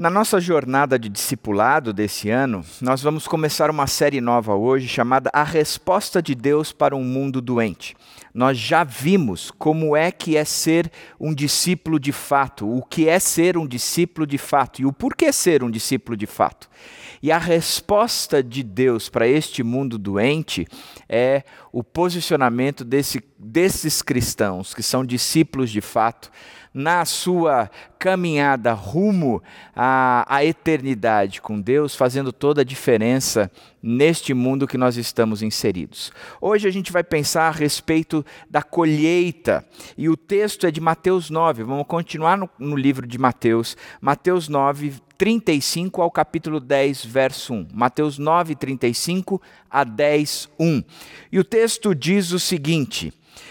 Na nossa jornada de discipulado desse ano, nós vamos começar uma série nova hoje chamada A Resposta de Deus para um Mundo Doente. Nós já vimos como é que é ser um discípulo de fato, o que é ser um discípulo de fato e o porquê ser um discípulo de fato. E a resposta de Deus para este mundo doente é o posicionamento desse, desses cristãos, que são discípulos de fato, na sua caminhada rumo à, à, eternidade com Deus, fazendo toda a diferença neste mundo que nós estamos inseridos. Hoje a gente vai pensar a respeito da colheita, e o texto é de Mateus 9. Vamos continuar no, no livro de Mateus, Mateus 9, 35 ao capítulo 10, verso 1. Mateus 9, 35 a 10, 1. E o texto diz o seguinte.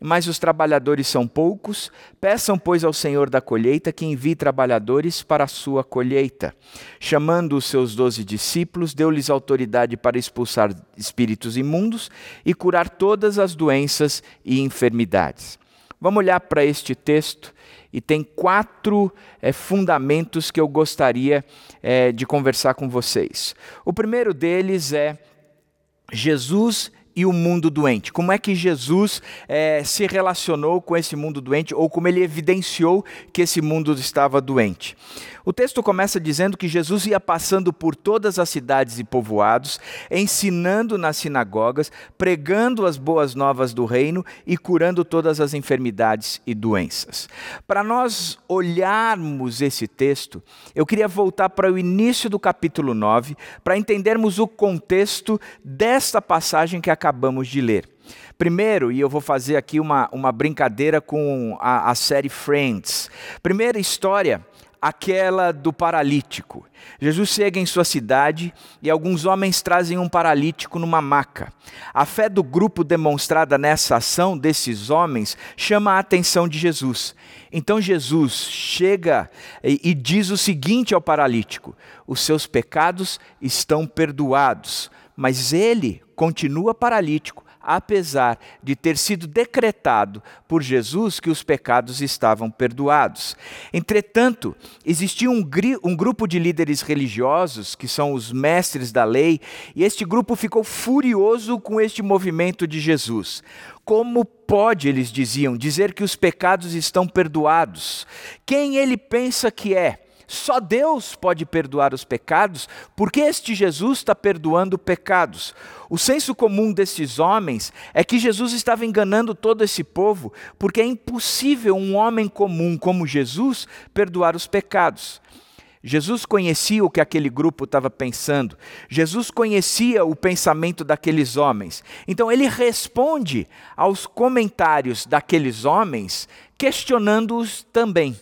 mas os trabalhadores são poucos. Peçam, pois, ao Senhor da colheita que envie trabalhadores para a sua colheita. Chamando os seus doze discípulos, deu-lhes autoridade para expulsar espíritos imundos e curar todas as doenças e enfermidades. Vamos olhar para este texto e tem quatro é, fundamentos que eu gostaria é, de conversar com vocês. O primeiro deles é Jesus e o mundo doente. Como é que Jesus é, se relacionou com esse mundo doente ou como ele evidenciou que esse mundo estava doente? O texto começa dizendo que Jesus ia passando por todas as cidades e povoados, ensinando nas sinagogas, pregando as boas novas do reino e curando todas as enfermidades e doenças. Para nós olharmos esse texto, eu queria voltar para o início do capítulo 9, para entendermos o contexto desta passagem que acabamos de ler. Primeiro, e eu vou fazer aqui uma, uma brincadeira com a, a série Friends. Primeira história aquela do paralítico. Jesus chega em sua cidade e alguns homens trazem um paralítico numa maca. A fé do grupo demonstrada nessa ação desses homens chama a atenção de Jesus. Então Jesus chega e, e diz o seguinte ao paralítico: Os seus pecados estão perdoados. Mas ele continua paralítico apesar de ter sido decretado por Jesus que os pecados estavam perdoados. Entretanto, existia um, um, grupo de líderes religiosos, que são os mestres da lei, e este grupo ficou furioso com este movimento de Jesus. Como pode, eles diziam, dizer que os pecados estão perdoados? Quem ele pensa que é? Só Deus pode perdoar os pecados, porque este Jesus está perdoando pecados. O senso comum desses homens é que Jesus estava enganando todo esse povo, porque é impossível um homem comum como Jesus perdoar os pecados. Jesus conhecia o que aquele grupo estava pensando, Jesus conhecia o pensamento daqueles homens. Então ele responde aos comentários daqueles homens, questionando-os também.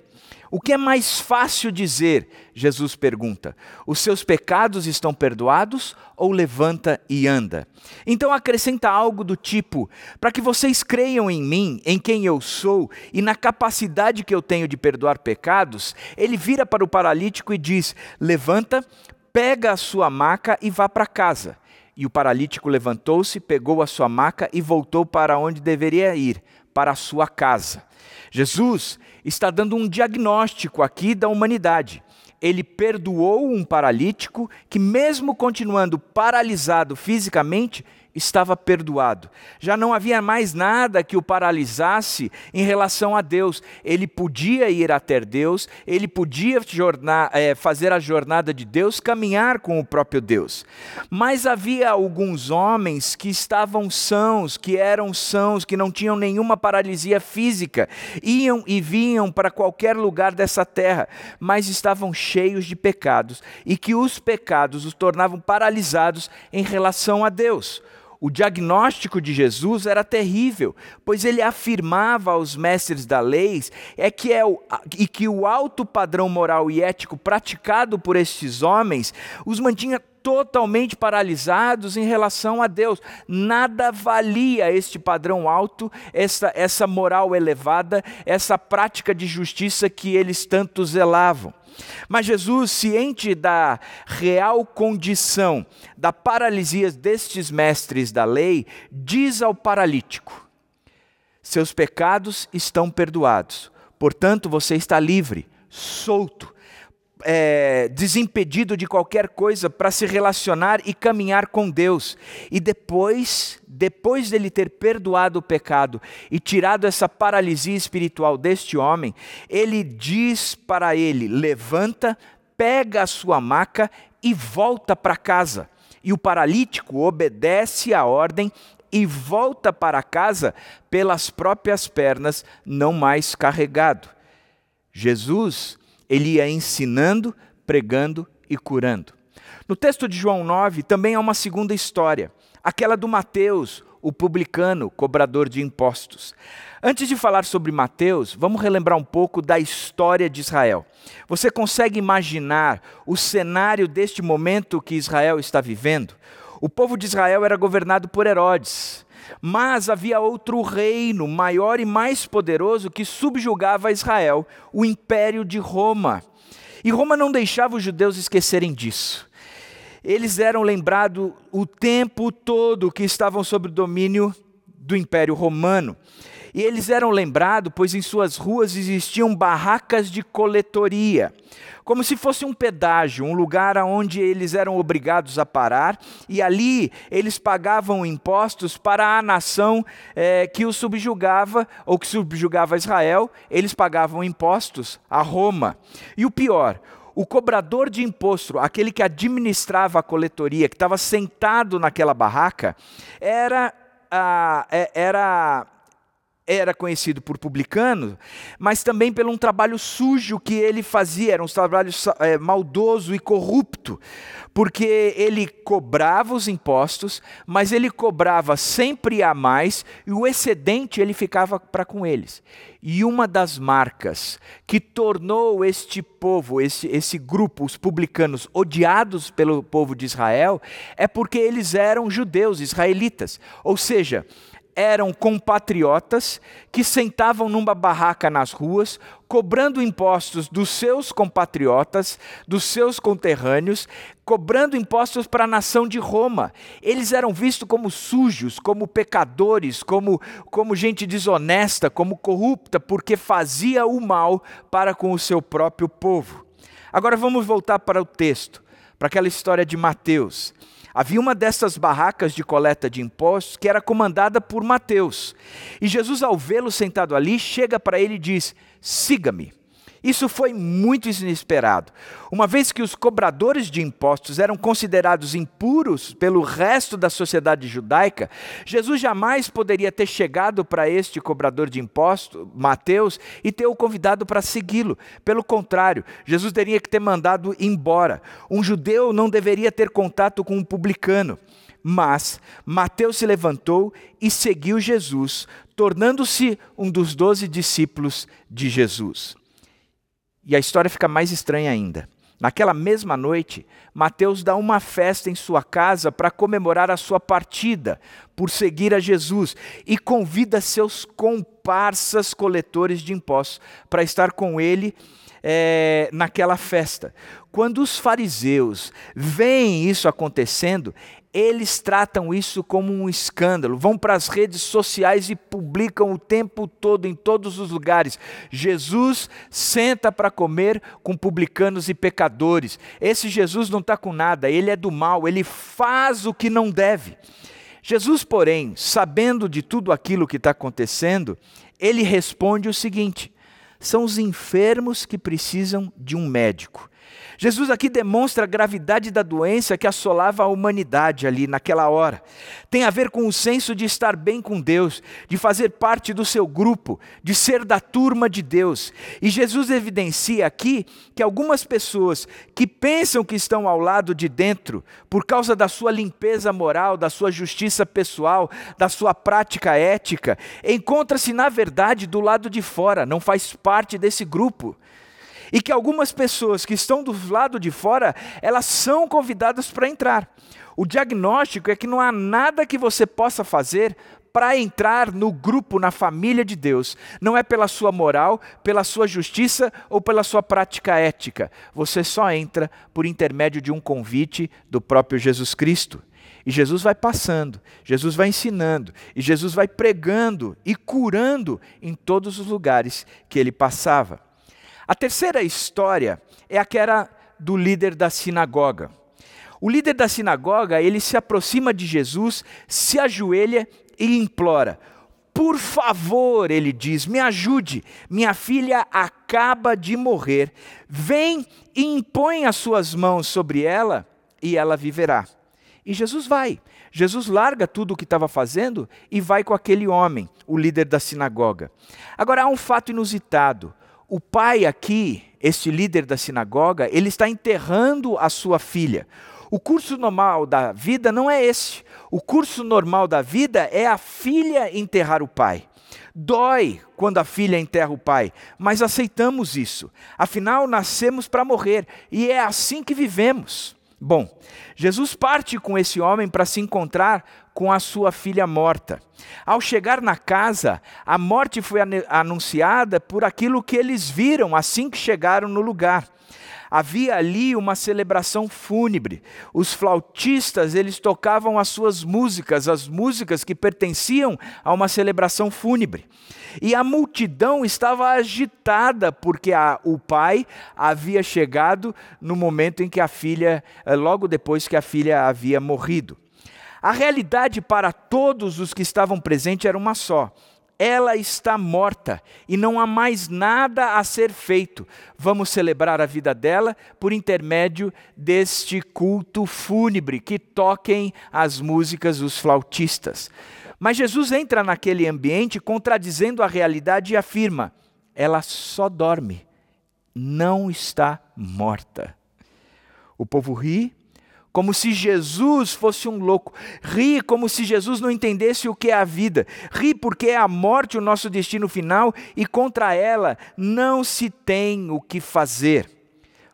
O que é mais fácil dizer? Jesus pergunta. Os seus pecados estão perdoados ou levanta e anda? Então acrescenta algo do tipo: para que vocês creiam em mim, em quem eu sou e na capacidade que eu tenho de perdoar pecados, ele vira para o paralítico e diz: levanta, pega a sua maca e vá para casa. E o paralítico levantou-se, pegou a sua maca e voltou para onde deveria ir, para a sua casa. Jesus está dando um diagnóstico aqui da humanidade. Ele perdoou um paralítico que, mesmo continuando paralisado fisicamente, estava perdoado. Já não havia mais nada que o paralisasse em relação a Deus. Ele podia ir até Deus, ele podia jornar, é, fazer a jornada de Deus, caminhar com o próprio Deus. Mas havia alguns homens que estavam sãos, que eram sãos, que não tinham nenhuma paralisia física, iam e vinham para qualquer lugar dessa terra, mas estavam cheios de pecados e que os pecados os tornavam paralisados em relação a Deus. O diagnóstico de Jesus era terrível, pois ele afirmava aos mestres da lei é que é o, e que o alto padrão moral e ético praticado por estes homens os mantinha totalmente paralisados em relação a Deus. Nada valia este padrão alto, essa, essa moral elevada, essa prática de justiça que eles tanto zelavam. Mas Jesus, ciente da real condição da paralisia destes mestres da lei, diz ao paralítico: Seus pecados estão perdoados, portanto você está livre, solto, é, desimpedido de qualquer coisa para se relacionar e caminhar com Deus. E depois, depois dele ter perdoado o pecado e tirado essa paralisia espiritual deste homem, ele diz para ele: levanta, pega a sua maca e volta para casa. E o paralítico obedece à ordem e volta para casa pelas próprias pernas, não mais carregado. Jesus ele ia ensinando, pregando e curando. No texto de João 9 também há uma segunda história, aquela do Mateus, o publicano, cobrador de impostos. Antes de falar sobre Mateus, vamos relembrar um pouco da história de Israel. Você consegue imaginar o cenário deste momento que Israel está vivendo? O povo de Israel era governado por Herodes. Mas havia outro reino maior e mais poderoso que subjugava Israel, o império de Roma. E Roma não deixava os judeus esquecerem disso. Eles eram lembrados o tempo todo que estavam sob o domínio do Império Romano. E eles eram lembrados, pois em suas ruas existiam barracas de coletoria, como se fosse um pedágio, um lugar onde eles eram obrigados a parar, e ali eles pagavam impostos para a nação é, que os subjugava, ou que subjugava Israel, eles pagavam impostos a Roma. E o pior, o cobrador de imposto, aquele que administrava a coletoria, que estava sentado naquela barraca, era, ah, era era conhecido por publicano, mas também pelo um trabalho sujo que ele fazia, era um trabalho é, maldoso e corrupto, porque ele cobrava os impostos, mas ele cobrava sempre a mais e o excedente ele ficava para com eles. E uma das marcas que tornou este povo, esse, esse grupo, os publicanos, odiados pelo povo de Israel, é porque eles eram judeus, israelitas. Ou seja, eram compatriotas que sentavam numa barraca nas ruas, cobrando impostos dos seus compatriotas, dos seus conterrâneos, cobrando impostos para a nação de Roma. Eles eram vistos como sujos, como pecadores, como, como gente desonesta, como corrupta, porque fazia o mal para com o seu próprio povo. Agora vamos voltar para o texto, para aquela história de Mateus. Havia uma dessas barracas de coleta de impostos que era comandada por Mateus. E Jesus, ao vê-lo sentado ali, chega para ele e diz: Siga-me. Isso foi muito inesperado, uma vez que os cobradores de impostos eram considerados impuros pelo resto da sociedade judaica. Jesus jamais poderia ter chegado para este cobrador de impostos, Mateus, e ter o convidado para segui-lo. Pelo contrário, Jesus teria que ter mandado embora. Um judeu não deveria ter contato com um publicano. Mas Mateus se levantou e seguiu Jesus, tornando-se um dos doze discípulos de Jesus. E a história fica mais estranha ainda. Naquela mesma noite, Mateus dá uma festa em sua casa para comemorar a sua partida por seguir a Jesus e convida seus comparsas coletores de impostos para estar com ele é, naquela festa. Quando os fariseus veem isso acontecendo, eles tratam isso como um escândalo, vão para as redes sociais e publicam o tempo todo, em todos os lugares. Jesus senta para comer com publicanos e pecadores. Esse Jesus não está com nada, ele é do mal, ele faz o que não deve. Jesus, porém, sabendo de tudo aquilo que está acontecendo, ele responde o seguinte: são os enfermos que precisam de um médico. Jesus aqui demonstra a gravidade da doença que assolava a humanidade ali naquela hora. Tem a ver com o senso de estar bem com Deus, de fazer parte do seu grupo, de ser da turma de Deus. E Jesus evidencia aqui que algumas pessoas que pensam que estão ao lado de dentro, por causa da sua limpeza moral, da sua justiça pessoal, da sua prática ética, encontra-se na verdade do lado de fora, não faz parte desse grupo. E que algumas pessoas que estão do lado de fora, elas são convidadas para entrar. O diagnóstico é que não há nada que você possa fazer para entrar no grupo, na família de Deus, não é pela sua moral, pela sua justiça ou pela sua prática ética. Você só entra por intermédio de um convite do próprio Jesus Cristo. E Jesus vai passando, Jesus vai ensinando, e Jesus vai pregando e curando em todos os lugares que ele passava. A terceira história é aquela do líder da sinagoga. O líder da sinagoga, ele se aproxima de Jesus, se ajoelha e implora: Por favor, ele diz, me ajude. Minha filha acaba de morrer. Vem e impõe as suas mãos sobre ela e ela viverá. E Jesus vai. Jesus larga tudo o que estava fazendo e vai com aquele homem, o líder da sinagoga. Agora há um fato inusitado. O pai aqui, este líder da sinagoga, ele está enterrando a sua filha. O curso normal da vida não é esse. O curso normal da vida é a filha enterrar o pai. Dói quando a filha enterra o pai, mas aceitamos isso. Afinal, nascemos para morrer e é assim que vivemos. Bom, Jesus parte com esse homem para se encontrar com a sua filha morta. Ao chegar na casa, a morte foi anunciada por aquilo que eles viram assim que chegaram no lugar. Havia ali uma celebração fúnebre. Os flautistas, eles tocavam as suas músicas, as músicas que pertenciam a uma celebração fúnebre. E a multidão estava agitada porque a, o pai havia chegado no momento em que a filha, eh, logo depois que a filha havia morrido. A realidade para todos os que estavam presentes era uma só: ela está morta e não há mais nada a ser feito. Vamos celebrar a vida dela por intermédio deste culto fúnebre que toquem as músicas dos flautistas. Mas Jesus entra naquele ambiente contradizendo a realidade e afirma: ela só dorme, não está morta. O povo ri, como se Jesus fosse um louco. Ri como se Jesus não entendesse o que é a vida. Ri porque é a morte o nosso destino final e contra ela não se tem o que fazer.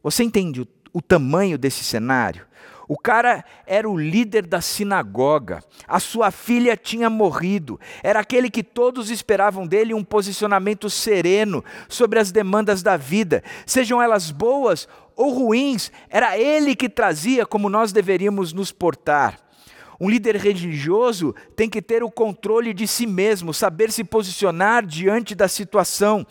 Você entende o, o tamanho desse cenário? O cara era o líder da sinagoga. A sua filha tinha morrido. Era aquele que todos esperavam dele um posicionamento sereno sobre as demandas da vida, sejam elas boas ou ruins, era ele que trazia como nós deveríamos nos portar. Um líder religioso tem que ter o controle de si mesmo, saber se posicionar diante da situação,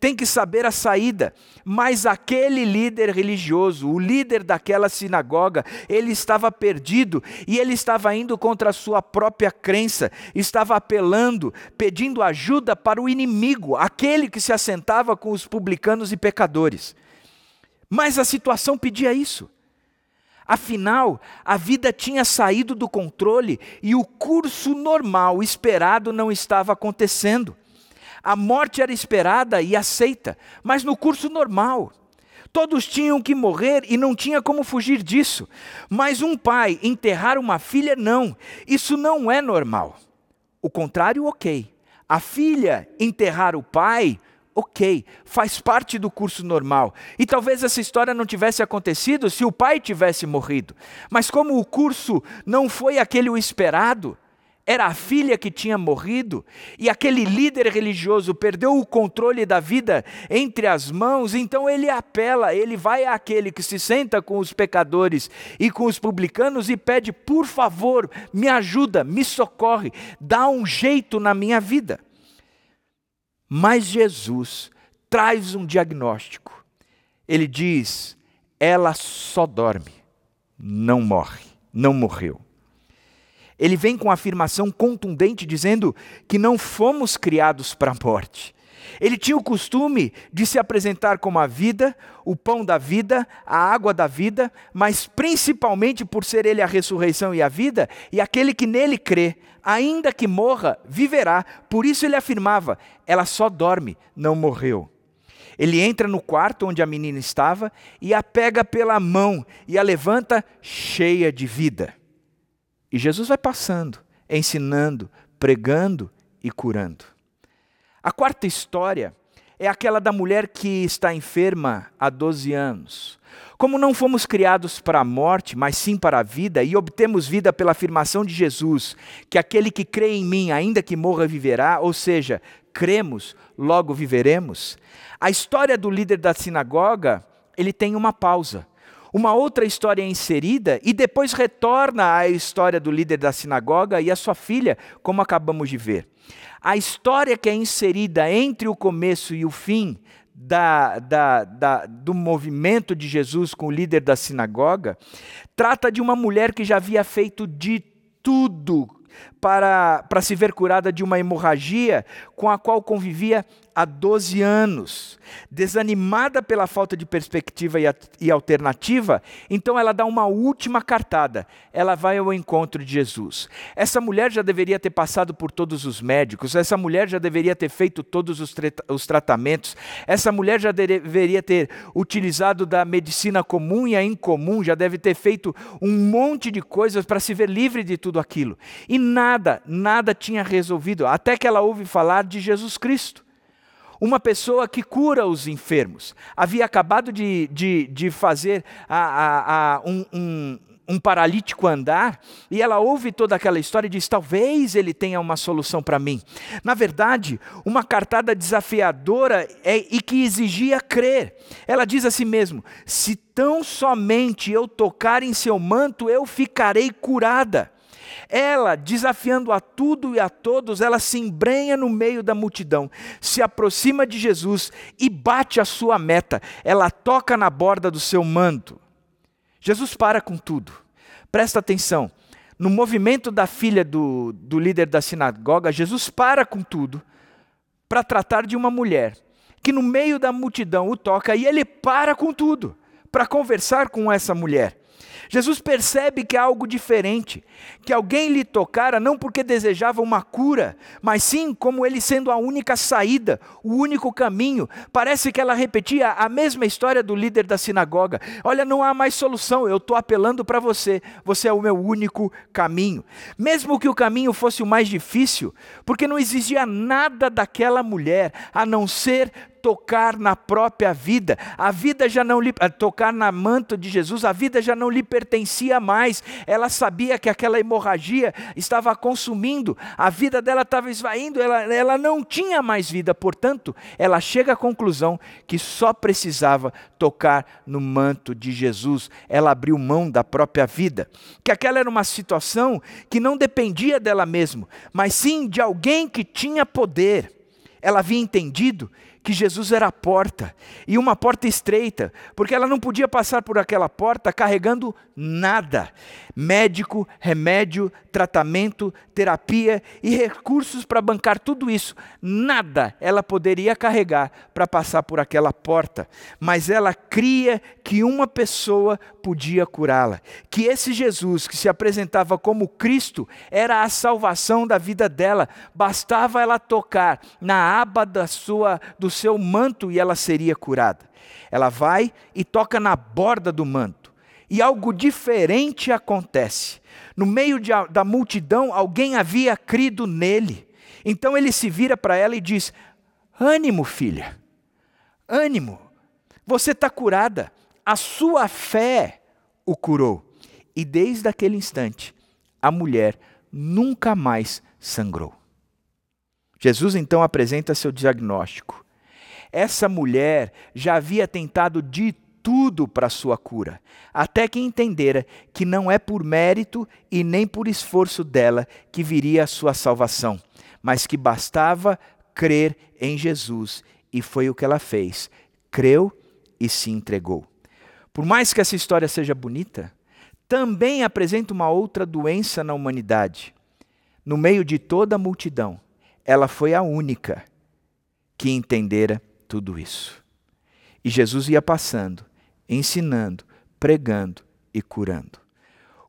tem que saber a saída. Mas aquele líder religioso, o líder daquela sinagoga, ele estava perdido e ele estava indo contra a sua própria crença, estava apelando, pedindo ajuda para o inimigo, aquele que se assentava com os publicanos e pecadores. Mas a situação pedia isso. Afinal, a vida tinha saído do controle e o curso normal esperado não estava acontecendo. A morte era esperada e aceita, mas no curso normal. Todos tinham que morrer e não tinha como fugir disso. Mas um pai enterrar uma filha, não. Isso não é normal. O contrário, ok. A filha enterrar o pai, ok, faz parte do curso normal. E talvez essa história não tivesse acontecido se o pai tivesse morrido. Mas como o curso não foi aquele o esperado, era a filha que tinha morrido, e aquele líder religioso perdeu o controle da vida entre as mãos, então ele apela, ele vai àquele que se senta com os pecadores e com os publicanos e pede: por favor, me ajuda, me socorre, dá um jeito na minha vida. Mas Jesus traz um diagnóstico. Ele diz: ela só dorme, não morre, não morreu. Ele vem com afirmação contundente dizendo que não fomos criados para a morte. Ele tinha o costume de se apresentar como a vida, o pão da vida, a água da vida, mas principalmente por ser ele a ressurreição e a vida, e aquele que nele crê, ainda que morra, viverá. Por isso ele afirmava: ela só dorme, não morreu. Ele entra no quarto onde a menina estava e a pega pela mão e a levanta cheia de vida. E Jesus vai passando, ensinando, pregando e curando. A quarta história é aquela da mulher que está enferma há 12 anos. Como não fomos criados para a morte, mas sim para a vida, e obtemos vida pela afirmação de Jesus, que aquele que crê em mim, ainda que morra, viverá, ou seja, cremos, logo viveremos. A história do líder da sinagoga, ele tem uma pausa. Uma outra história é inserida e depois retorna à história do líder da sinagoga e a sua filha, como acabamos de ver. A história que é inserida entre o começo e o fim da, da, da, do movimento de Jesus com o líder da sinagoga, trata de uma mulher que já havia feito de tudo para, para se ver curada de uma hemorragia com a qual convivia há 12 anos. Desanimada pela falta de perspectiva e, e alternativa, então ela dá uma última cartada. Ela vai ao encontro de Jesus. Essa mulher já deveria ter passado por todos os médicos, essa mulher já deveria ter feito todos os, os tratamentos, essa mulher já deveria ter utilizado da medicina comum e a incomum, já deve ter feito um monte de coisas para se ver livre de tudo aquilo. E nada, nada tinha resolvido, até que ela ouve falar de Jesus Cristo uma pessoa que cura os enfermos. Havia acabado de, de, de fazer a, a, a um, um, um paralítico andar, e ela ouve toda aquela história e diz: talvez ele tenha uma solução para mim. Na verdade, uma cartada desafiadora é, e que exigia crer. Ela diz a si mesmo: se tão somente eu tocar em seu manto, eu ficarei curada. Ela, desafiando a tudo e a todos, ela se embrenha no meio da multidão, se aproxima de Jesus e bate a sua meta. Ela toca na borda do seu manto. Jesus para com tudo. Presta atenção. No movimento da filha do, do líder da sinagoga, Jesus para com tudo para tratar de uma mulher que no meio da multidão o toca e ele para com tudo para conversar com essa mulher. Jesus percebe que há algo diferente, que alguém lhe tocara não porque desejava uma cura, mas sim como ele sendo a única saída, o único caminho. Parece que ela repetia a mesma história do líder da sinagoga: Olha, não há mais solução, eu estou apelando para você, você é o meu único caminho. Mesmo que o caminho fosse o mais difícil, porque não exigia nada daquela mulher a não ser tocar na própria vida. A vida já não lhe tocar na manto de Jesus, a vida já não lhe pertencia mais. Ela sabia que aquela hemorragia estava consumindo, a vida dela estava esvaindo, ela, ela não tinha mais vida. Portanto, ela chega à conclusão que só precisava tocar no manto de Jesus. Ela abriu mão da própria vida. Que aquela era uma situação que não dependia dela mesma, mas sim de alguém que tinha poder. Ela havia entendido que Jesus era a porta, e uma porta estreita, porque ela não podia passar por aquela porta carregando nada: médico, remédio, tratamento, terapia e recursos para bancar tudo isso. Nada ela poderia carregar para passar por aquela porta, mas ela cria que uma pessoa podia curá-la, que esse Jesus que se apresentava como Cristo era a salvação da vida dela, bastava ela tocar na aba da sua do seu manto e ela seria curada. Ela vai e toca na borda do manto. E algo diferente acontece. No meio de, da multidão, alguém havia crido nele. Então ele se vira para ela e diz: Ânimo, filha, ânimo, você está curada, a sua fé o curou. E desde aquele instante, a mulher nunca mais sangrou. Jesus então apresenta seu diagnóstico. Essa mulher já havia tentado de tudo para sua cura, até que entendera que não é por mérito e nem por esforço dela que viria a sua salvação, mas que bastava crer em Jesus, e foi o que ela fez. Creu e se entregou. Por mais que essa história seja bonita, também apresenta uma outra doença na humanidade. No meio de toda a multidão, ela foi a única que entendera tudo isso. E Jesus ia passando, ensinando, pregando e curando.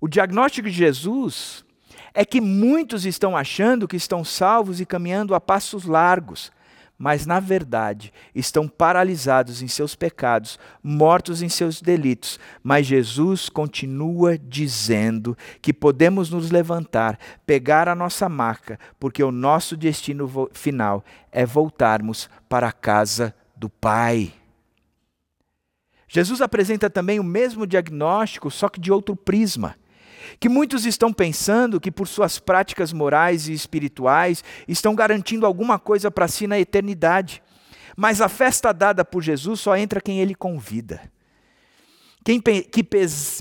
O diagnóstico de Jesus é que muitos estão achando que estão salvos e caminhando a passos largos, mas na verdade estão paralisados em seus pecados, mortos em seus delitos. Mas Jesus continua dizendo que podemos nos levantar, pegar a nossa marca, porque o nosso destino final é voltarmos para a casa do Pai. Jesus apresenta também o mesmo diagnóstico, só que de outro prisma. Que muitos estão pensando que, por suas práticas morais e espirituais, estão garantindo alguma coisa para si na eternidade. Mas a festa dada por Jesus só entra quem ele convida. Quem que,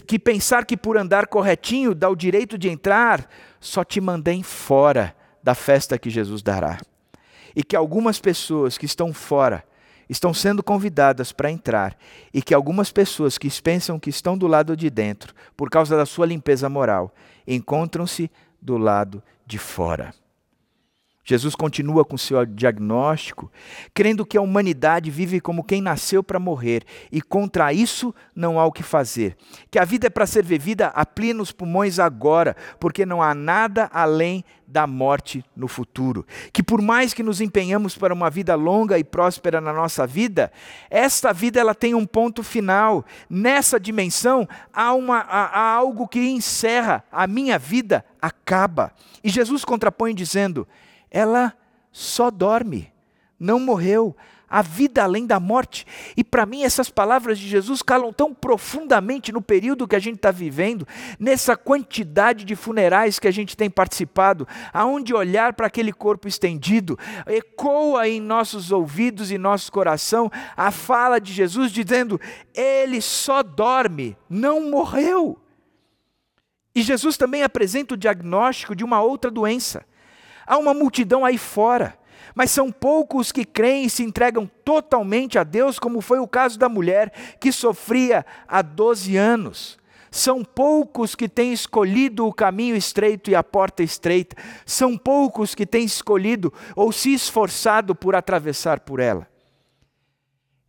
que pensar que por andar corretinho dá o direito de entrar, só te mandei fora da festa que Jesus dará. E que algumas pessoas que estão fora estão sendo convidadas para entrar e que algumas pessoas que pensam que estão do lado de dentro, por causa da sua limpeza moral, encontram-se do lado de fora. Jesus continua com seu diagnóstico, crendo que a humanidade vive como quem nasceu para morrer e contra isso não há o que fazer. Que a vida é para ser vivida a plenos pulmões agora, porque não há nada além da morte no futuro. Que por mais que nos empenhamos para uma vida longa e próspera na nossa vida, esta vida ela tem um ponto final. Nessa dimensão há, uma, há, há algo que encerra, a minha vida acaba. E Jesus contrapõe dizendo: ela só dorme, não morreu. A vida além da morte. E para mim, essas palavras de Jesus calam tão profundamente no período que a gente está vivendo, nessa quantidade de funerais que a gente tem participado, aonde olhar para aquele corpo estendido, ecoa em nossos ouvidos e nosso coração a fala de Jesus dizendo: Ele só dorme, não morreu. E Jesus também apresenta o diagnóstico de uma outra doença Há uma multidão aí fora, mas são poucos que creem e se entregam totalmente a Deus, como foi o caso da mulher que sofria há 12 anos. São poucos que têm escolhido o caminho estreito e a porta estreita. São poucos que têm escolhido ou se esforçado por atravessar por ela.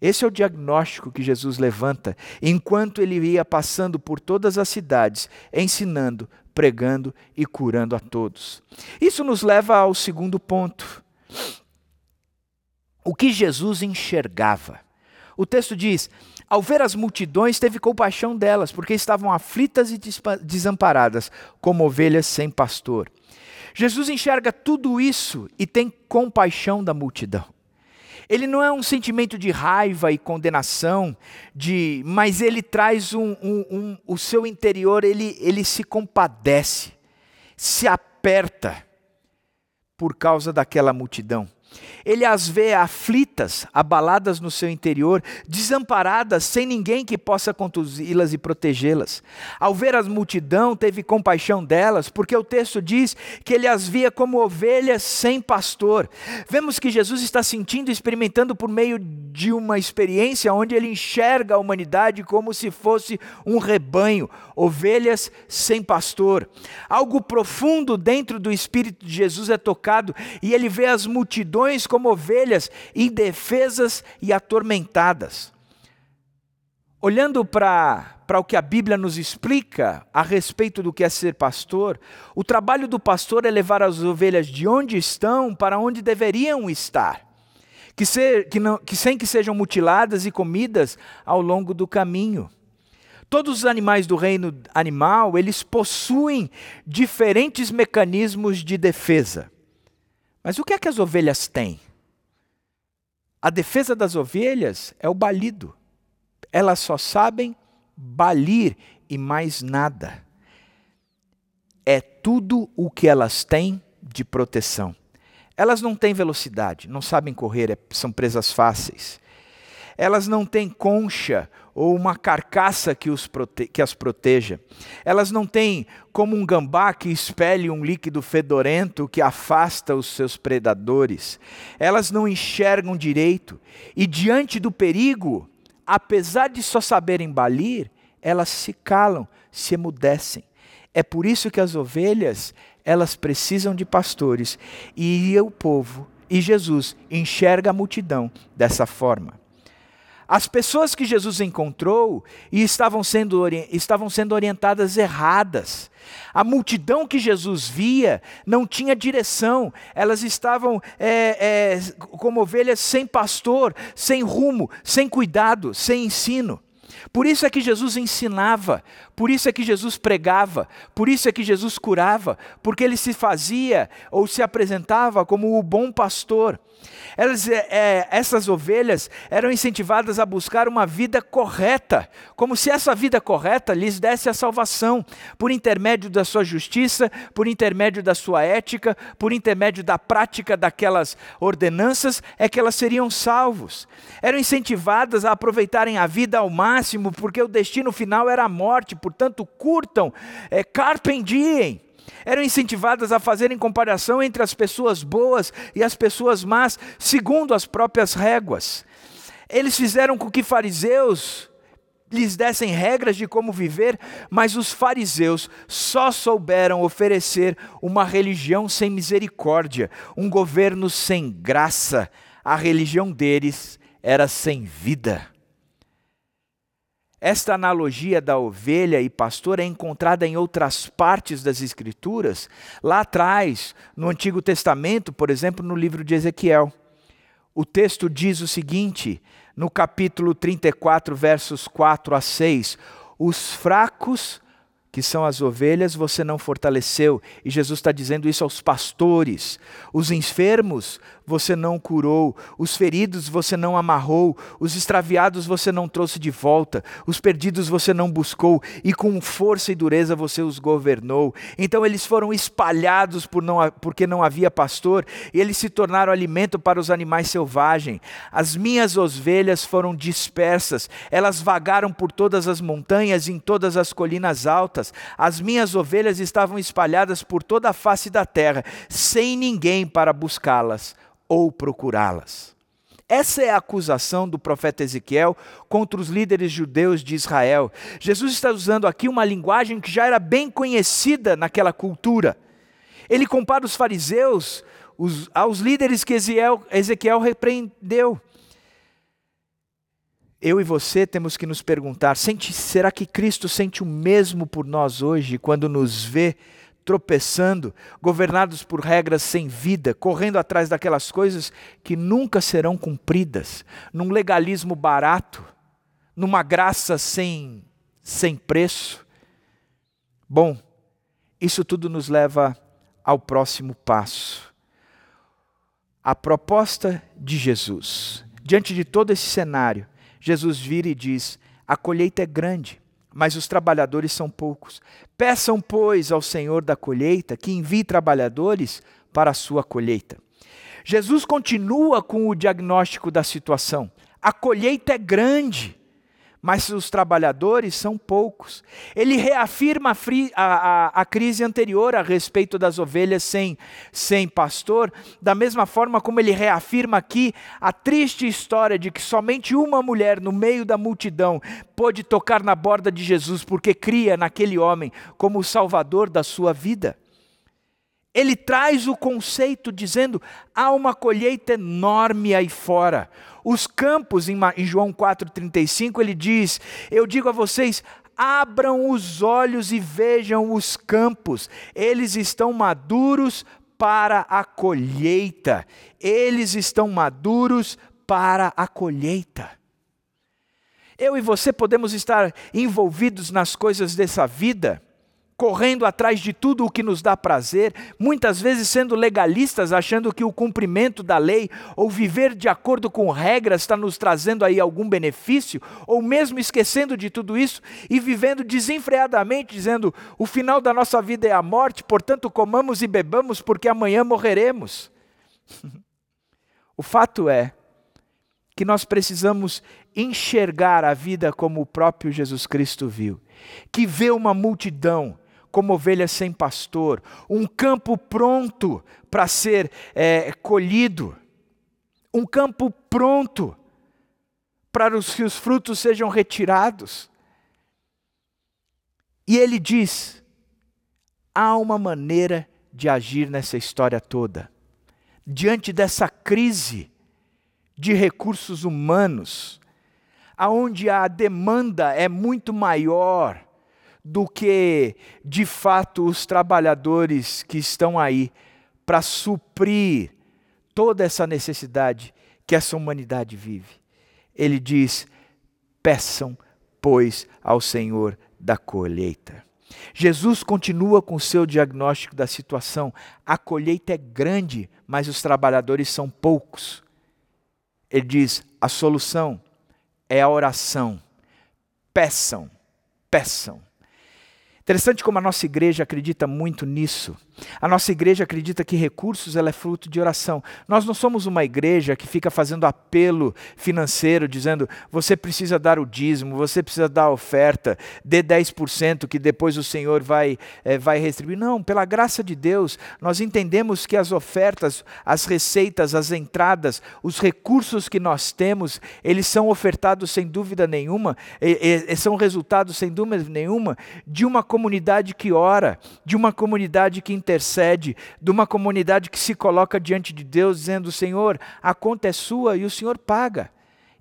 Esse é o diagnóstico que Jesus levanta enquanto ele ia passando por todas as cidades, ensinando, pregando e curando a todos. Isso nos leva ao segundo ponto. O que Jesus enxergava. O texto diz: Ao ver as multidões, teve compaixão delas, porque estavam aflitas e desamparadas, como ovelhas sem pastor. Jesus enxerga tudo isso e tem compaixão da multidão. Ele não é um sentimento de raiva e condenação, de, mas ele traz um, um, um, o seu interior, ele, ele se compadece, se aperta por causa daquela multidão. Ele as vê aflitas, abaladas no seu interior, desamparadas, sem ninguém que possa conduzi-las e protegê-las. Ao ver a multidão, teve compaixão delas, porque o texto diz que ele as via como ovelhas sem pastor. Vemos que Jesus está sentindo experimentando por meio de uma experiência onde ele enxerga a humanidade como se fosse um rebanho, ovelhas sem pastor. Algo profundo dentro do espírito de Jesus é tocado e ele vê as multidões como ovelhas indefesas e atormentadas. Olhando para o que a Bíblia nos explica a respeito do que é ser pastor, o trabalho do pastor é levar as ovelhas de onde estão para onde deveriam estar, que, ser, que, não, que sem que sejam mutiladas e comidas ao longo do caminho. Todos os animais do reino animal, eles possuem diferentes mecanismos de defesa. Mas o que é que as ovelhas têm? A defesa das ovelhas é o balido. Elas só sabem balir e mais nada. É tudo o que elas têm de proteção. Elas não têm velocidade, não sabem correr, é, são presas fáceis. Elas não têm concha ou uma carcaça que, os prote que as proteja. Elas não têm como um gambá que espelhe um líquido fedorento que afasta os seus predadores. Elas não enxergam direito e, diante do perigo, apesar de só saberem balir, elas se calam, se emudecem. É por isso que as ovelhas, elas precisam de pastores e o povo e Jesus enxerga a multidão dessa forma. As pessoas que Jesus encontrou e estavam sendo, estavam sendo orientadas erradas. A multidão que Jesus via não tinha direção, elas estavam é, é, como ovelhas sem pastor, sem rumo, sem cuidado, sem ensino. Por isso é que Jesus ensinava, por isso é que Jesus pregava, por isso é que Jesus curava, porque ele se fazia ou se apresentava como o bom pastor. Elas, é, é, essas ovelhas eram incentivadas a buscar uma vida correta, como se essa vida correta lhes desse a salvação, por intermédio da sua justiça, por intermédio da sua ética, por intermédio da prática daquelas ordenanças, é que elas seriam salvos. Eram incentivadas a aproveitarem a vida ao máximo, porque o destino final era a morte, portanto, curtam, é, carpem eram incentivadas a fazerem comparação entre as pessoas boas e as pessoas más, segundo as próprias réguas. Eles fizeram com que fariseus lhes dessem regras de como viver, mas os fariseus só souberam oferecer uma religião sem misericórdia, um governo sem graça. A religião deles era sem vida. Esta analogia da ovelha e pastor é encontrada em outras partes das Escrituras, lá atrás, no Antigo Testamento, por exemplo, no livro de Ezequiel. O texto diz o seguinte, no capítulo 34, versos 4 a 6: Os fracos que são as ovelhas, você não fortaleceu. E Jesus está dizendo isso aos pastores. Os enfermos, você não curou. Os feridos, você não amarrou. Os extraviados, você não trouxe de volta. Os perdidos, você não buscou. E com força e dureza, você os governou. Então eles foram espalhados por não, porque não havia pastor. E eles se tornaram alimento para os animais selvagens. As minhas ovelhas foram dispersas. Elas vagaram por todas as montanhas e em todas as colinas altas as minhas ovelhas estavam espalhadas por toda a face da terra, sem ninguém para buscá-las ou procurá-las. Essa é a acusação do profeta Ezequiel contra os líderes judeus de Israel. Jesus está usando aqui uma linguagem que já era bem conhecida naquela cultura. Ele compara os fariseus os, aos líderes que Ezequiel, repreendeu eu e você temos que nos perguntar: sente, será que Cristo sente o mesmo por nós hoje, quando nos vê tropeçando, governados por regras sem vida, correndo atrás daquelas coisas que nunca serão cumpridas, num legalismo barato, numa graça sem, sem preço? Bom, isso tudo nos leva ao próximo passo. A proposta de Jesus. Diante de todo esse cenário, Jesus vira e diz: A colheita é grande, mas os trabalhadores são poucos. Peçam, pois, ao Senhor da colheita que envie trabalhadores para a sua colheita. Jesus continua com o diagnóstico da situação. A colheita é grande, mas os trabalhadores são poucos. Ele reafirma a, a, a, crise anterior a respeito das ovelhas sem, sem pastor, da mesma forma como ele reafirma aqui a triste história de que somente uma mulher no meio da multidão pôde tocar na borda de Jesus porque cria naquele homem como o salvador da sua vida ele traz o conceito dizendo: há uma colheita enorme aí fora. Os campos, em João 4,35, ele diz: Eu digo a vocês, abram os olhos e vejam os campos, eles estão maduros para a colheita. Eles estão maduros para a colheita. Eu e você podemos estar envolvidos nas coisas dessa vida correndo atrás de tudo o que nos dá prazer, muitas vezes sendo legalistas, achando que o cumprimento da lei ou viver de acordo com regras está nos trazendo aí algum benefício, ou mesmo esquecendo de tudo isso e vivendo desenfreadamente, dizendo: o final da nossa vida é a morte, portanto comamos e bebamos porque amanhã morreremos. o fato é que nós precisamos enxergar a vida como o próprio Jesus Cristo viu, que vê uma multidão como ovelhas sem pastor, um campo pronto para ser é, colhido, um campo pronto para que os frutos sejam retirados. E ele diz: há uma maneira de agir nessa história toda. Diante dessa crise de recursos humanos, aonde a demanda é muito maior do que, de fato, os trabalhadores que estão aí para suprir toda essa necessidade que essa humanidade vive. Ele diz: peçam, pois, ao Senhor da colheita. Jesus continua com seu diagnóstico da situação. A colheita é grande, mas os trabalhadores são poucos. Ele diz: a solução é a oração. Peçam, peçam. Interessante como a nossa igreja acredita muito nisso. A nossa igreja acredita que recursos ela é fruto de oração. Nós não somos uma igreja que fica fazendo apelo financeiro, dizendo você precisa dar o dízimo, você precisa dar a oferta, dê 10% que depois o Senhor vai, é, vai retribuir. Não, pela graça de Deus, nós entendemos que as ofertas, as receitas, as entradas, os recursos que nós temos, eles são ofertados sem dúvida nenhuma, e, e, são resultados sem dúvida nenhuma de uma comunidade que ora, de uma comunidade que intercede, de uma comunidade que se coloca diante de Deus dizendo: Senhor, a conta é sua e o Senhor paga.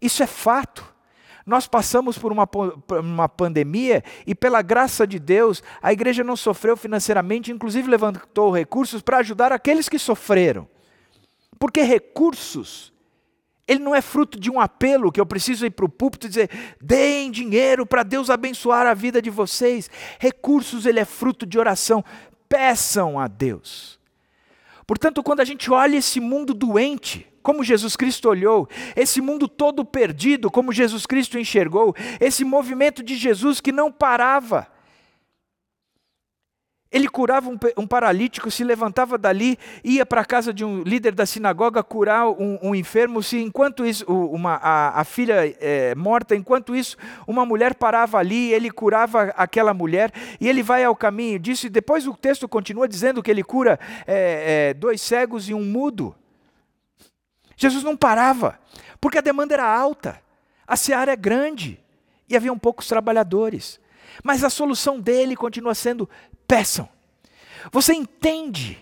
Isso é fato. Nós passamos por uma, uma pandemia e, pela graça de Deus, a igreja não sofreu financeiramente, inclusive levantou recursos para ajudar aqueles que sofreram. Porque recursos, ele não é fruto de um apelo que eu preciso ir para o púlpito e dizer, deem dinheiro para Deus abençoar a vida de vocês. Recursos, ele é fruto de oração peçam a Deus. Portanto, quando a gente olha esse mundo doente, como Jesus Cristo olhou, esse mundo todo perdido, como Jesus Cristo enxergou, esse movimento de Jesus que não parava, ele curava um, um, paralítico, se levantava dali, ia para a casa de um líder da sinagoga curar um, um enfermo. Se enquanto isso, uma, a, a filha é, morta, enquanto isso, uma mulher parava ali, ele curava aquela mulher e ele vai ao caminho disso. E depois o texto continua dizendo que ele cura é, é, dois cegos e um mudo. Jesus não parava, porque a demanda era alta, a seara é grande e haviam poucos trabalhadores. Mas a solução dele continua sendo peçam. Você entende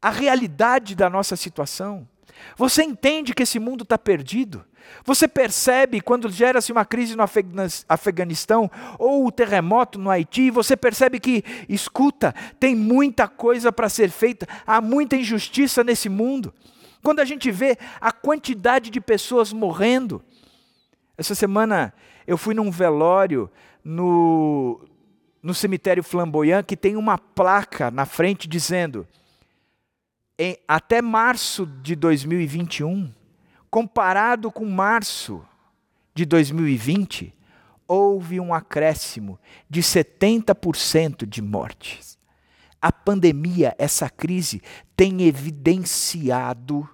a realidade da nossa situação? Você entende que esse mundo está perdido? Você percebe quando gera-se uma crise no Afeganistão ou o terremoto no Haiti, você percebe que, escuta, tem muita coisa para ser feita, há muita injustiça nesse mundo. Quando a gente vê a quantidade de pessoas morrendo. Essa semana eu fui num velório no, no cemitério Flamboyant que tem uma placa na frente dizendo: em, até março de 2021, comparado com março de 2020, houve um acréscimo de 70% de mortes. A pandemia, essa crise, tem evidenciado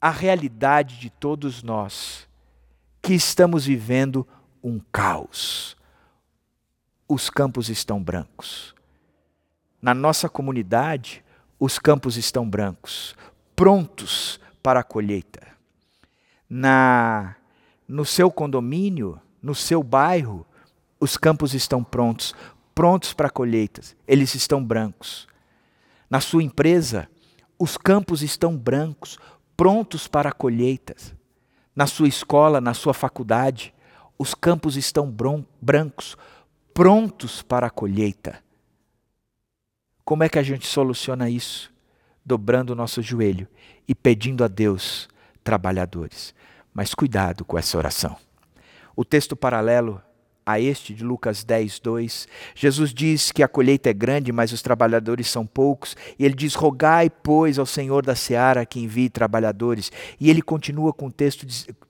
a realidade de todos nós que estamos vivendo um caos os campos estão brancos. Na nossa comunidade, os campos estão brancos, prontos para a colheita. Na no seu condomínio, no seu bairro, os campos estão prontos, prontos para colheitas. Eles estão brancos. Na sua empresa, os campos estão brancos, prontos para colheitas. Na sua escola, na sua faculdade, os campos estão brancos, prontos para a colheita. Como é que a gente soluciona isso? Dobrando o nosso joelho e pedindo a Deus trabalhadores. Mas cuidado com essa oração. O texto paralelo a este de Lucas 10, 2, Jesus diz que a colheita é grande, mas os trabalhadores são poucos, e ele diz: Rogai, pois, ao Senhor da seara que envie trabalhadores. E ele continua com o texto,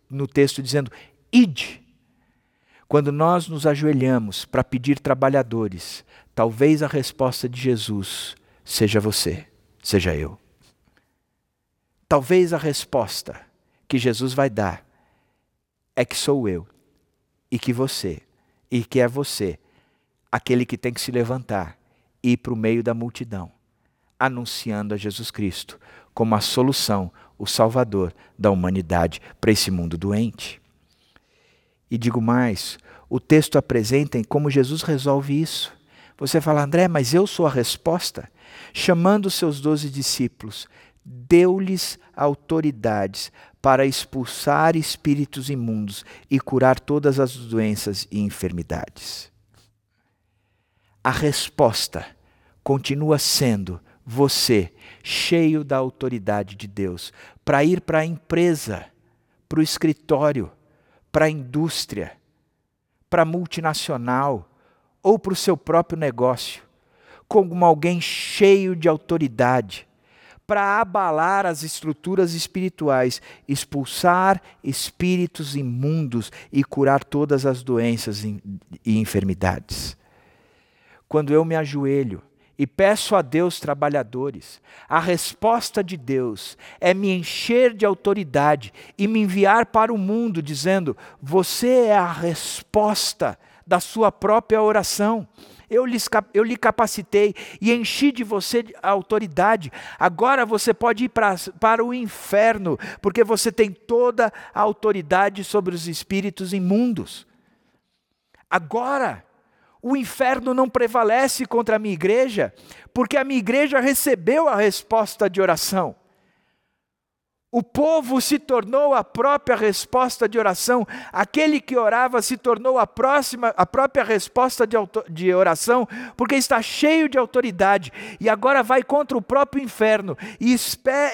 no texto dizendo: Ide quando nós nos ajoelhamos para pedir trabalhadores, talvez a resposta de Jesus seja você, seja eu. Talvez a resposta que Jesus vai dar é que sou eu e que você, e que é você, aquele que tem que se levantar e ir para o meio da multidão, anunciando a Jesus Cristo como a solução, o Salvador da humanidade para esse mundo doente. E digo mais, o texto apresenta como Jesus resolve isso. Você fala, André, mas eu sou a resposta? Chamando seus doze discípulos, deu-lhes autoridades para expulsar espíritos imundos e curar todas as doenças e enfermidades. A resposta continua sendo você, cheio da autoridade de Deus, para ir para a empresa, para o escritório, para a indústria, para multinacional ou para o seu próprio negócio, como alguém cheio de autoridade, para abalar as estruturas espirituais, expulsar espíritos imundos e curar todas as doenças e enfermidades. Quando eu me ajoelho e peço a Deus trabalhadores, a resposta de Deus é me encher de autoridade e me enviar para o mundo dizendo: Você é a resposta da sua própria oração eu, eu lhe capacitei e enchi de você a autoridade. Agora você pode ir pra, para o inferno, porque você tem toda a autoridade sobre os espíritos imundos. Agora, o inferno não prevalece contra a minha igreja, porque a minha igreja recebeu a resposta de oração. O povo se tornou a própria resposta de oração. Aquele que orava se tornou a, próxima, a própria resposta de, de oração, porque está cheio de autoridade e agora vai contra o próprio inferno e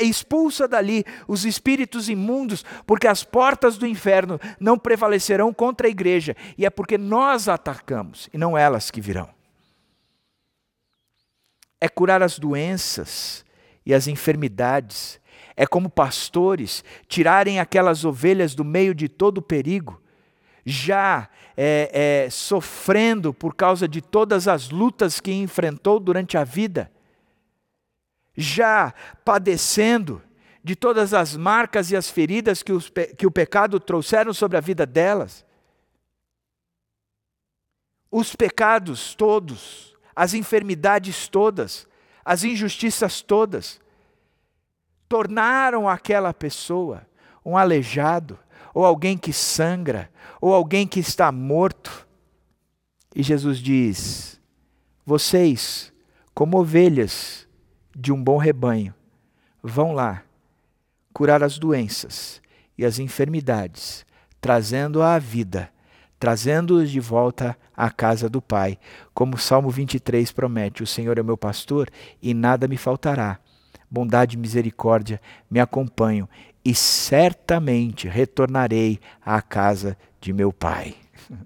expulsa dali os espíritos imundos, porque as portas do inferno não prevalecerão contra a igreja e é porque nós atacamos e não elas que virão. É curar as doenças e as enfermidades é como pastores tirarem aquelas ovelhas do meio de todo o perigo, já é, é, sofrendo por causa de todas as lutas que enfrentou durante a vida, já padecendo de todas as marcas e as feridas que, os, que o pecado trouxeram sobre a vida delas. Os pecados todos, as enfermidades todas, as injustiças todas, tornaram aquela pessoa um aleijado, ou alguém que sangra, ou alguém que está morto. E Jesus diz: Vocês, como ovelhas de um bom rebanho, vão lá curar as doenças e as enfermidades, trazendo-a à vida, trazendo-os de volta à casa do Pai. Como o Salmo 23 promete: O Senhor é meu pastor e nada me faltará bondade e misericórdia me acompanham e certamente retornarei à casa de meu Pai.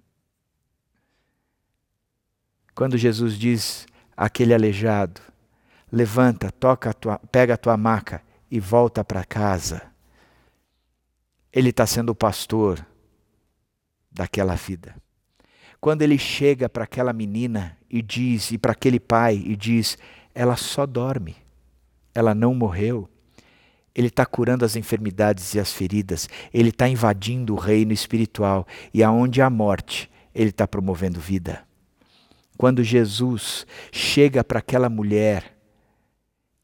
Quando Jesus diz àquele aleijado: Levanta, toca a tua, pega a tua maca e volta para casa. Ele está sendo o pastor daquela vida. Quando ele chega para aquela menina e diz, e para aquele pai e diz: Ela só dorme ela não morreu. Ele está curando as enfermidades e as feridas, ele está invadindo o reino espiritual e aonde há morte, ele está promovendo vida. Quando Jesus chega para aquela mulher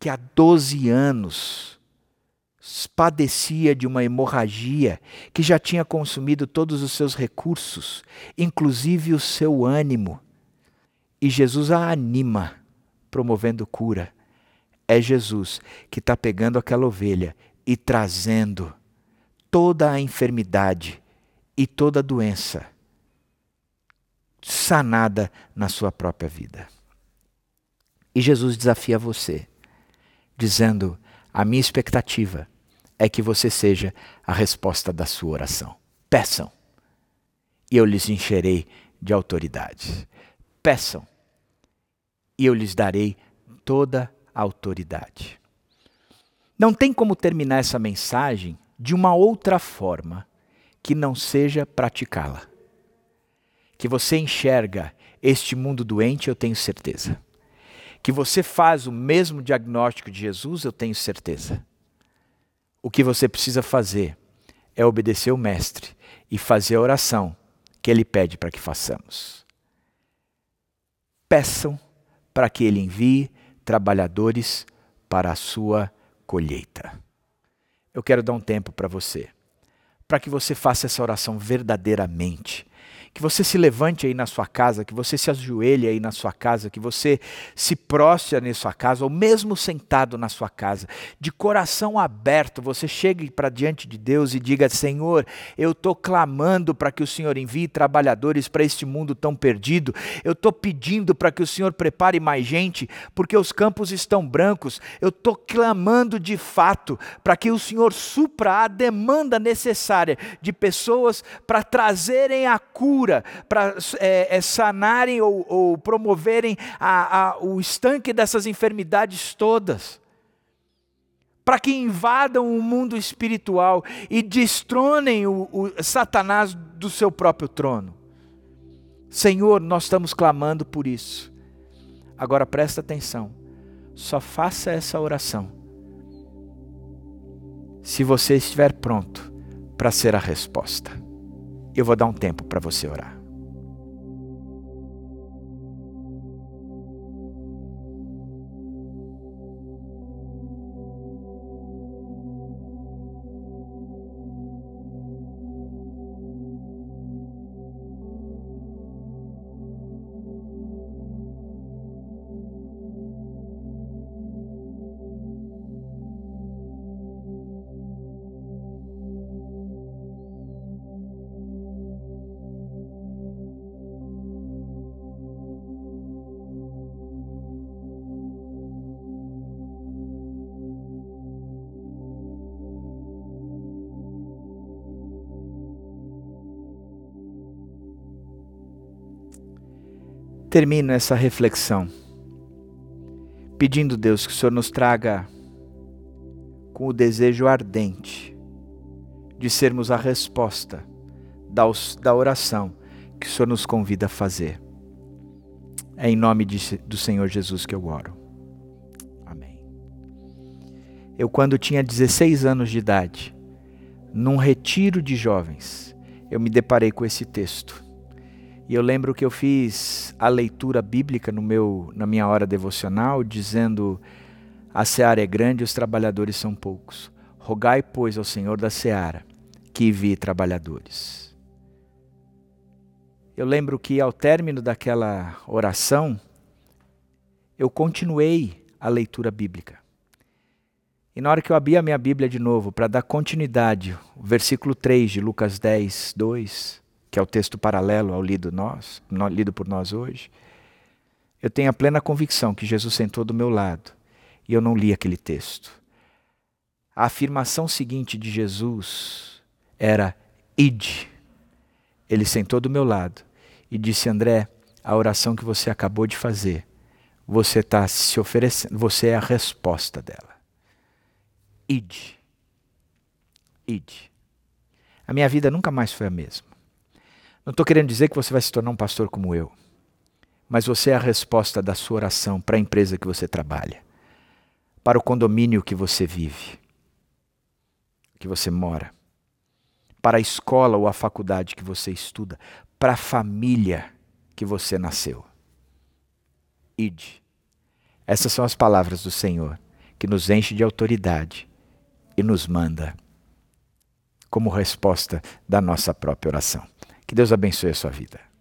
que há 12 anos padecia de uma hemorragia que já tinha consumido todos os seus recursos, inclusive o seu ânimo, e Jesus a anima, promovendo cura é Jesus que está pegando aquela ovelha e trazendo toda a enfermidade e toda a doença sanada na sua própria vida. E Jesus desafia você, dizendo: A minha expectativa é que você seja a resposta da sua oração. Peçam, e eu lhes encherei de autoridade. Peçam, e eu lhes darei toda a autoridade. Não tem como terminar essa mensagem de uma outra forma que não seja praticá-la. Que você enxerga este mundo doente, eu tenho certeza. Que você faz o mesmo diagnóstico de Jesus, eu tenho certeza. O que você precisa fazer é obedecer o Mestre e fazer a oração que ele pede para que façamos. Peçam para que ele envie trabalhadores para a sua colheita. Eu quero dar um tempo para você, para que você faça essa oração verdadeiramente que você se levante aí na sua casa, que você se ajoelhe aí na sua casa, que você se prostre na sua casa, ou mesmo sentado na sua casa, de coração aberto, você chegue para diante de Deus e diga: Senhor, eu estou clamando para que o Senhor envie trabalhadores para este mundo tão perdido, eu estou pedindo para que o Senhor prepare mais gente, porque os campos estão brancos, eu estou clamando de fato para que o Senhor supra a demanda necessária de pessoas para trazerem a cura, para é, é, sanarem ou, ou promoverem a, a, o estanque dessas enfermidades todas. Para que invadam o mundo espiritual e destronem o, o Satanás do seu próprio trono. Senhor, nós estamos clamando por isso. Agora presta atenção, só faça essa oração se você estiver pronto para ser a resposta. Eu vou dar um tempo para você orar. Termino essa reflexão pedindo, Deus, que o Senhor nos traga com o desejo ardente de sermos a resposta da oração que o Senhor nos convida a fazer. É em nome de, do Senhor Jesus que eu oro. Amém. Eu, quando tinha 16 anos de idade, num retiro de jovens, eu me deparei com esse texto. E eu lembro que eu fiz a leitura bíblica no meu, na minha hora devocional, dizendo: A seara é grande e os trabalhadores são poucos. Rogai, pois, ao Senhor da seara que envie trabalhadores. Eu lembro que ao término daquela oração, eu continuei a leitura bíblica. E na hora que eu abri a minha Bíblia de novo, para dar continuidade, o versículo 3 de Lucas 10, 2, que é o texto paralelo ao lido, nós, lido por nós hoje, eu tenho a plena convicção que Jesus sentou do meu lado e eu não li aquele texto. A afirmação seguinte de Jesus era: ide. Ele sentou do meu lado e disse: André, a oração que você acabou de fazer, você está se oferecendo, você é a resposta dela. Ide. Ide. A minha vida nunca mais foi a mesma. Não estou querendo dizer que você vai se tornar um pastor como eu, mas você é a resposta da sua oração para a empresa que você trabalha, para o condomínio que você vive, que você mora, para a escola ou a faculdade que você estuda, para a família que você nasceu. Ide. Essas são as palavras do Senhor, que nos enche de autoridade e nos manda como resposta da nossa própria oração. Que Deus abençoe a sua vida.